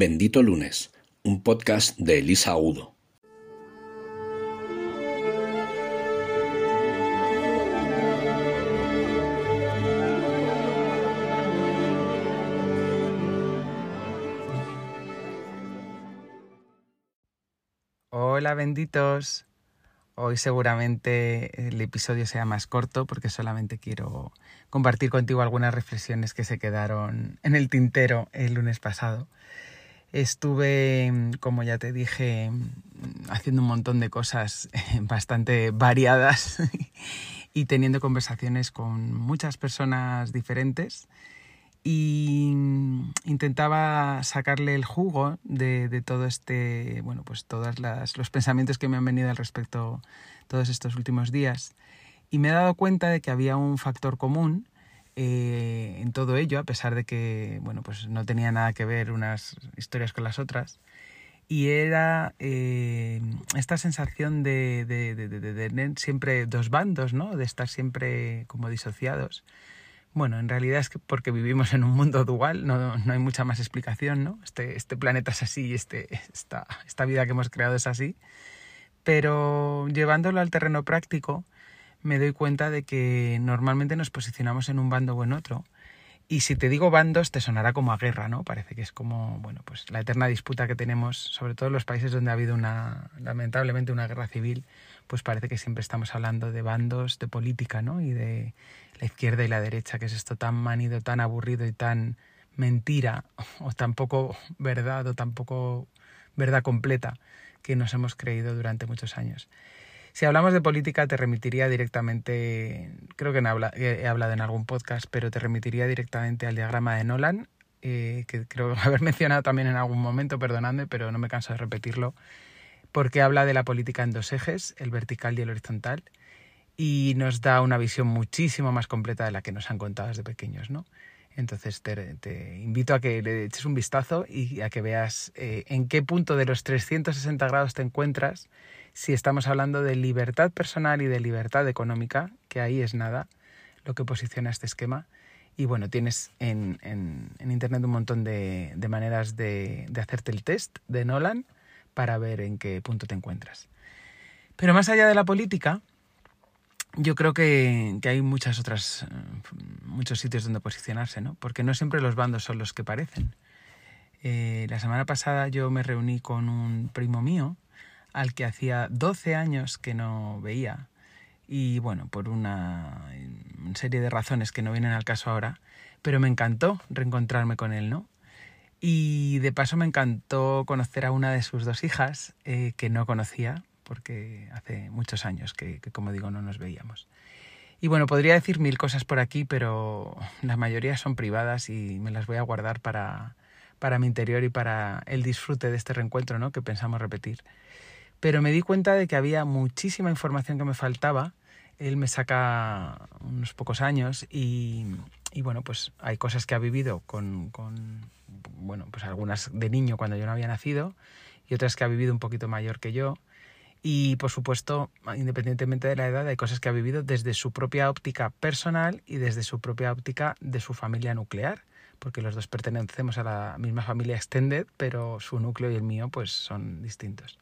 Bendito Lunes, un podcast de Elisa Udo. Hola benditos. Hoy seguramente el episodio sea más corto porque solamente quiero compartir contigo algunas reflexiones que se quedaron en el tintero el lunes pasado. Estuve, como ya te dije, haciendo un montón de cosas bastante variadas y teniendo conversaciones con muchas personas diferentes y intentaba sacarle el jugo de, todo este, bueno, pues todos los pensamientos que me han venido al respecto todos estos últimos días. Y me he dado cuenta de que había un factor común eh, en todo ello, a pesar de que, bueno, pues no tenía nada que ver unas historias con las otras. Y era eh, esta sensación de, de, de, de, tener siempre dos bandos, ¿no? De estar siempre como disociados bueno, en realidad es que porque vivimos en un mundo dual, no, no hay mucha más explicación, ¿no? Este, este planeta es así y este, esta, esta vida que hemos creado es así. Pero llevándolo al terreno práctico, me doy cuenta de que normalmente nos posicionamos en un bando o en otro. Y si te digo bandos, te sonará como a guerra, ¿no? Parece que es como, bueno, pues la eterna disputa que tenemos, sobre todo en los países donde ha habido una, lamentablemente, una guerra civil, pues parece que siempre estamos hablando de bandos, de política, ¿no? Y de la izquierda y la derecha, que es esto tan manido, tan aburrido y tan mentira, o tan poco verdad, o tan poco verdad completa que nos hemos creído durante muchos años. Si hablamos de política, te remitiría directamente, creo que he hablado en algún podcast, pero te remitiría directamente al diagrama de Nolan, eh, que creo haber mencionado también en algún momento, perdonadme, pero no me canso de repetirlo, porque habla de la política en dos ejes, el vertical y el horizontal, y nos da una visión muchísimo más completa de la que nos han contado desde pequeños, ¿no? Entonces te, invito a que le eches un vistazo y a que veas eh, en qué punto de los 360 grados te encuentras si estamos hablando de libertad personal y de libertad económica, que ahí es nada lo que posiciona este esquema. Y bueno, tienes en, Internet un montón de, maneras de, de hacerte el test de Nolan para ver en qué punto te encuentras. Pero más allá de la política, yo creo que, hay muchas otras, muchos sitios donde posicionarse, ¿no? Porque no siempre los bandos son los que parecen. Eh, la semana pasada yo me reuní con un primo mío al que hacía 12 años que no veía y bueno, por una, serie de razones que no vienen al caso ahora, pero me encantó reencontrarme con él, ¿no? Y de paso me encantó conocer a una de sus dos hijas eh, que no conocía porque hace muchos años que, como digo, no nos veíamos. Y bueno, podría decir mil cosas por aquí, pero la mayoría son privadas y me las voy a guardar para, para mi interior y para el disfrute de este reencuentro ¿no? que pensamos repetir. Pero me di cuenta de que había muchísima información que me faltaba. Él me saca unos pocos años y, bueno, pues hay cosas que ha vivido con, con, bueno, pues algunas de niño cuando yo no había nacido y otras que ha vivido un poquito mayor que yo y por supuesto, independientemente de la edad, hay cosas que ha vivido desde su propia óptica personal y desde su propia óptica de su familia nuclear, porque los dos pertenecemos a la misma familia extended, pero su núcleo y el mío pues son distintos.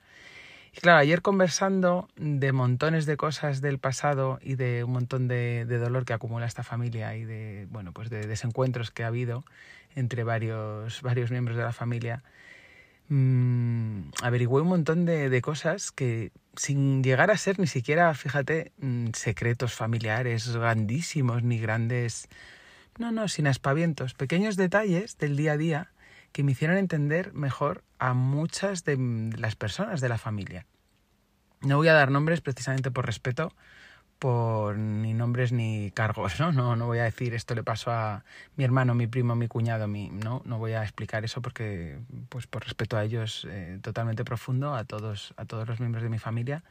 Claro, ayer conversando de montones de cosas del pasado y de un montón de, de, dolor que acumula esta familia y de, bueno, pues de desencuentros que ha habido entre varios, varios miembros de la familia, mmm, averigüé un montón de, cosas que sin llegar a ser ni siquiera, fíjate, mm, secretos familiares grandísimos ni grandes... No, no, sin aspavientos, pequeños detalles del día a día que me hicieron entender mejor a muchas de las personas de la familia. No voy a dar nombres precisamente por respeto por ni nombres ni cargos, ¿no? ¿no? No voy a decir esto le pasó a mi hermano, mi primo, mi cuñado, mi, no, no voy a explicar eso porque, pues por respeto a ellos, eh, totalmente profundo, a todos, a todos los miembros de mi familia.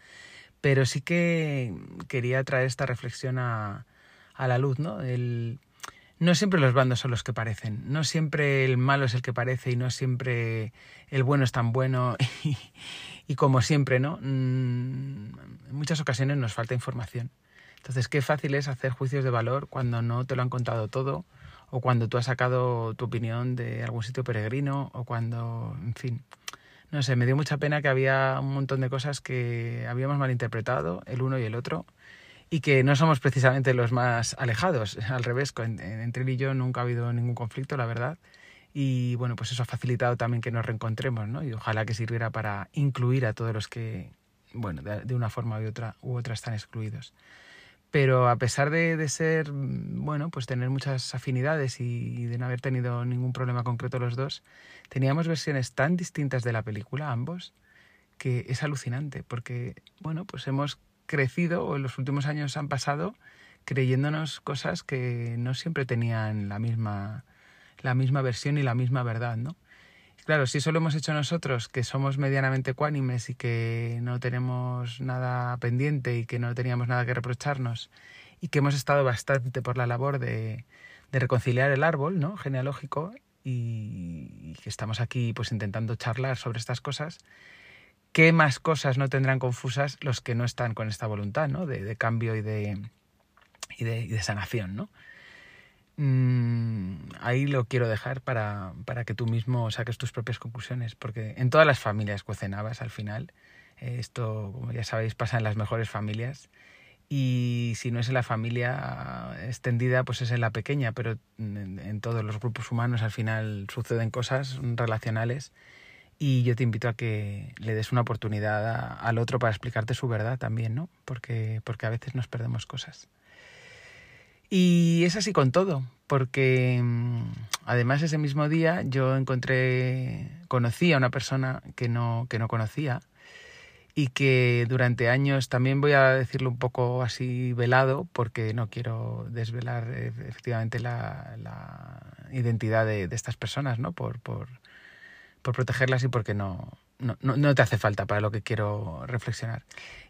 Pero sí que quería traer esta reflexión a, a la luz, ¿no? El, no siempre los bandos son los que parecen, no siempre el malo es el que parece y no siempre el bueno es tan bueno y, como siempre, ¿no? Mm, en muchas ocasiones nos falta información. Entonces, qué fácil es hacer juicios de valor cuando no te lo han contado todo o cuando tú has sacado tu opinión de algún sitio peregrino, o cuando, en fin, no sé, me dio mucha pena que había un montón de cosas que habíamos malinterpretado, el uno y el otro, y que no somos precisamente los más alejados, al revés, entre él y yo nunca ha habido ningún conflicto, la verdad, y bueno, pues eso ha facilitado también que nos reencontremos, ¿no? Y ojalá que sirviera para incluir a todos los que, bueno, de, una forma u otra, u otra están excluidos. Pero a pesar de, ser, bueno, pues tener muchas afinidades y, de no haber tenido ningún problema concreto los dos, teníamos versiones tan distintas de la película, ambos, que es alucinante, porque, bueno, pues hemos crecido o en los últimos años han pasado creyéndonos cosas que no siempre tenían la misma la misma versión y la misma verdad, ¿no? Claro, si eso lo hemos hecho nosotros, que somos medianamente ecuánimes y que no tenemos nada pendiente y que no teníamos nada que reprocharnos y que hemos estado bastante por la labor de, reconciliar el árbol ¿no? genealógico y, que estamos aquí pues intentando charlar sobre estas cosas, ¿qué más cosas no tendrán confusas los que no están con esta voluntad ¿no? de, cambio y de, sanación? ¿no? Mm, ahí lo quiero dejar para, para, que tú mismo saques tus propias conclusiones, porque en todas las familias cuecen al final. Eh, esto, como ya sabéis, pasa en las mejores familias. Y si no es en la familia extendida, pues es en la pequeña, pero en, todos los grupos humanos al final suceden cosas relacionales. Y yo te invito a que le des una oportunidad al otro para explicarte su verdad también, ¿no? Porque, porque a veces nos perdemos cosas. Y es así con todo, porque mm, además ese mismo día yo encontré, conocí a una persona que no, que no conocía y que durante años también voy a decirlo un poco así velado porque no quiero desvelar eh, efectivamente la, la identidad de, de, estas personas, ¿no? Por, por, por protegerlas y porque no, no, no, te hace falta para lo que quiero reflexionar.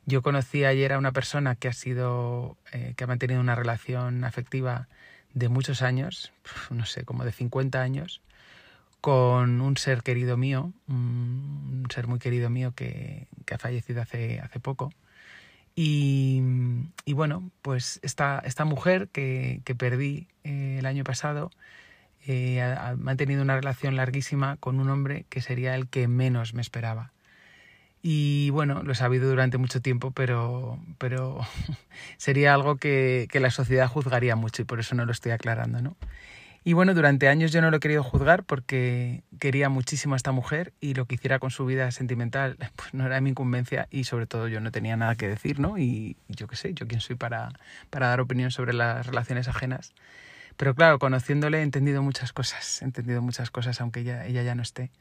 Yo conocí ayer a una persona que ha sido, eh, que ha mantenido una relación afectiva de muchos años, no sé, como de 50 años, con un ser querido mío, un ser muy querido mío que, que ha fallecido hace, hace poco. Y, y, bueno, pues esta, esta mujer que, que perdí eh, el año pasado, eh, ha, mantenido una relación larguísima con un hombre que sería el que menos me esperaba. Y bueno, lo he sabido durante mucho tiempo, pero, pero sería algo que, que, la sociedad juzgaría mucho y por eso no lo estoy aclarando, ¿no? Y bueno, durante años yo no lo he querido juzgar porque quería muchísimo a esta mujer y lo que hiciera con su vida sentimental pues no era mi incumbencia y sobre todo yo no tenía nada que decir, ¿no? Y yo qué sé, yo quién soy para, para dar opinión sobre las relaciones ajenas. Pero claro, conociéndole he entendido muchas cosas, he entendido muchas cosas, aunque ella, ella ya no esté.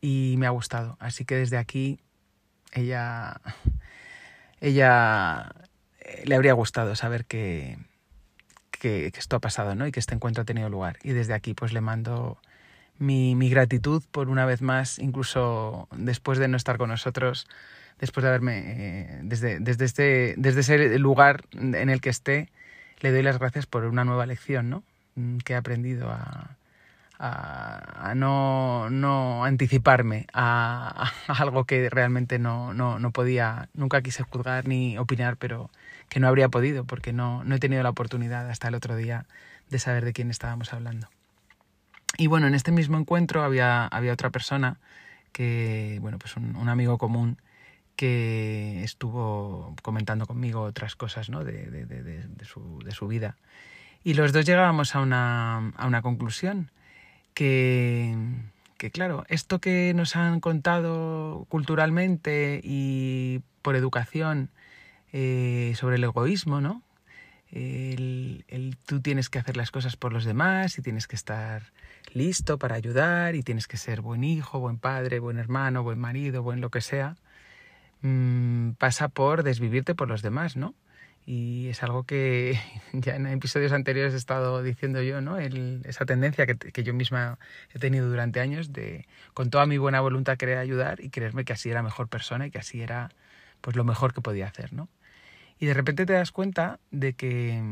Y me ha gustado. Así que desde aquí, ella, ella eh, le habría gustado saber que, que, esto ha pasado, ¿no? Y que este encuentro ha tenido lugar. Y desde aquí, pues le mando mi, mi gratitud por una vez más, incluso después de no estar con nosotros, después de haberme, eh, desde, desde, este, desde ese lugar en el que esté, le doy las gracias por una nueva lección, ¿no? Mm, que he aprendido a, a, no, no, anticiparme a, algo que realmente no, no, no, podía, nunca quise juzgar ni opinar, pero que no habría podido porque no, no he tenido la oportunidad hasta el otro día de saber de quién estábamos hablando. Y bueno, en este mismo encuentro había, había otra persona que, bueno, pues un, un amigo común que estuvo comentando conmigo otras cosas ¿no? de, de, de, de, su, su vida. Y los dos llegábamos a una, a una conclusión, que, que claro, esto que nos han contado culturalmente y por educación eh, sobre el egoísmo, ¿no? El, el, tú tienes que hacer las cosas por los demás y tienes que estar listo para ayudar y tienes que ser buen hijo, buen padre, buen hermano, buen marido, buen lo que sea, mmm, pasa por desvivirte por los demás, ¿no? Y es algo que ya en episodios anteriores he estado diciendo yo, ¿no? El, esa tendencia que, que, yo misma he tenido durante años de, con toda mi buena voluntad, querer ayudar y creerme que así era mejor persona y que así era pues lo mejor que podía hacer, ¿no? Y de repente te das cuenta de que,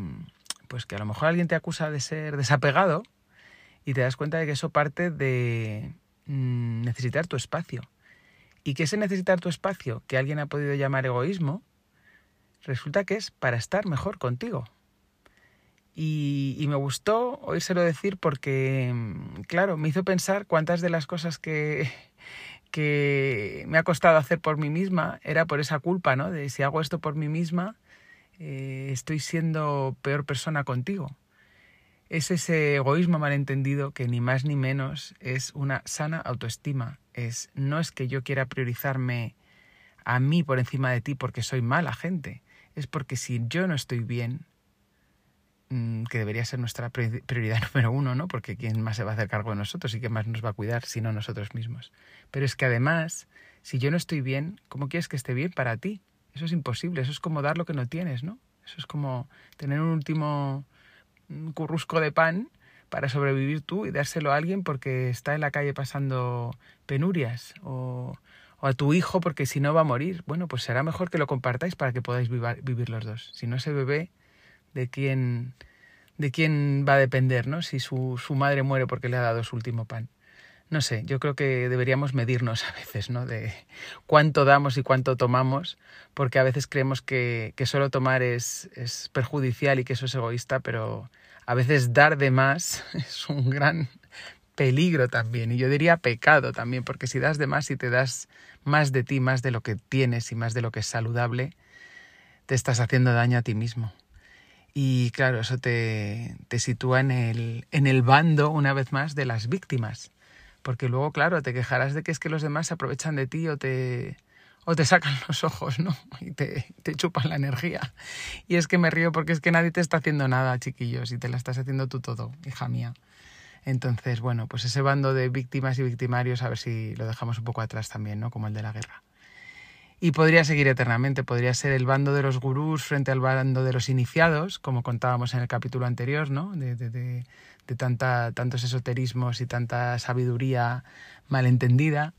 pues que a lo mejor alguien te acusa de ser desapegado y te das cuenta de que eso parte de mmm, necesitar tu espacio. Y que ese necesitar tu espacio, que alguien ha podido llamar egoísmo, resulta que es para estar mejor contigo. Y, me gustó oírselo decir porque, mm, claro, me hizo pensar cuántas de las cosas que, que me ha costado hacer por mí misma era por esa culpa, ¿no? De si hago esto por mí misma, eh, estoy siendo peor persona contigo. Es ese egoísmo malentendido que ni más ni menos es una sana autoestima. Es, no es que yo quiera priorizarme a mí por encima de ti porque soy mala gente. Es porque si yo no estoy bien, Mm, que debería ser nuestra prioridad número uno, ¿no? Porque quién más se va a hacer cargo de nosotros y quién más nos va a cuidar sino nosotros mismos. Pero es que además, si yo no estoy bien, ¿cómo quieres que esté bien para ti? Eso es imposible, eso es como dar lo que no tienes, ¿no? Eso es como tener un último currusco de pan para sobrevivir tú y dárselo a alguien porque está en la calle pasando penurias o, o a tu hijo porque si no va a morir. Bueno, pues será mejor que lo compartáis para que podáis vivir los dos. Si no, ese bebé de quién, de quién va a depender, ¿no? Si su, su madre muere porque le ha dado su último pan. No sé, yo creo que deberíamos medirnos a veces, ¿no? De cuánto damos y cuánto tomamos, porque a veces creemos que, que solo tomar es, es perjudicial y que eso es egoísta, pero a veces dar de más es un gran peligro también, y yo diría pecado también, porque si das de más y te das más de ti, más de lo que tienes y más de lo que es saludable, te estás haciendo daño a ti mismo. Y claro, eso te, te sitúa en el, en el bando, una vez más, de las víctimas. Porque luego, claro, te quejarás de que es que los demás se aprovechan de ti o te, o te sacan los ojos, ¿no? Y te, te, chupan la energía. Y es que me río porque es que nadie te está haciendo nada, chiquillos, y te la estás haciendo tú todo, hija mía. Entonces, bueno, pues ese bando de víctimas y victimarios, a ver si lo dejamos un poco atrás también, ¿no? Como el de la guerra. Y podría seguir eternamente, podría ser el bando de los gurús frente al bando de los iniciados, como contábamos en el capítulo anterior, ¿no? De, de, de, tanta, tantos esoterismos y tanta sabiduría malentendida.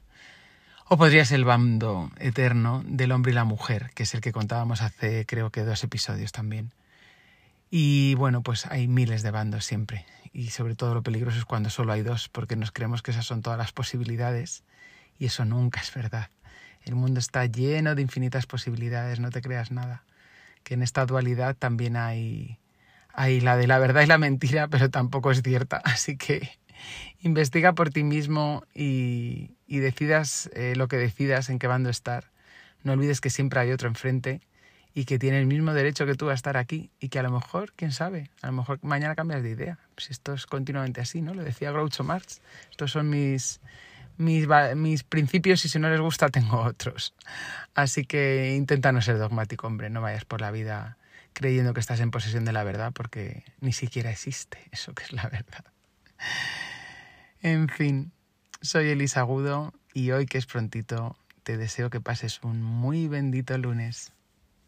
O podría ser el bando eterno del hombre y la mujer, que es el que contábamos hace creo que dos episodios también. Y bueno, pues hay miles de bandos siempre. Y sobre todo lo peligroso es cuando solo hay dos, porque nos creemos que esas son todas las posibilidades. Y eso nunca es verdad. El mundo está lleno de infinitas posibilidades, no te creas nada. Que en esta dualidad también hay, hay la de la verdad y la mentira, pero tampoco es cierta. Así que investiga por ti mismo y, y decidas eh, lo que decidas, en qué bando estar. No olvides que siempre hay otro enfrente y que tiene el mismo derecho que tú a estar aquí y que a lo mejor, quién sabe, a lo mejor mañana cambias de idea. Pues esto es continuamente así, ¿no? Lo decía Groucho Marx. Estos son mis, mis, mis principios y si no les gusta tengo otros. Así que intenta no ser dogmático, hombre, no vayas por la vida creyendo que estás en posesión de la verdad porque ni siquiera existe eso que es la verdad. En fin, soy Elisa Agudo y hoy que es prontito te deseo que pases un muy bendito lunes.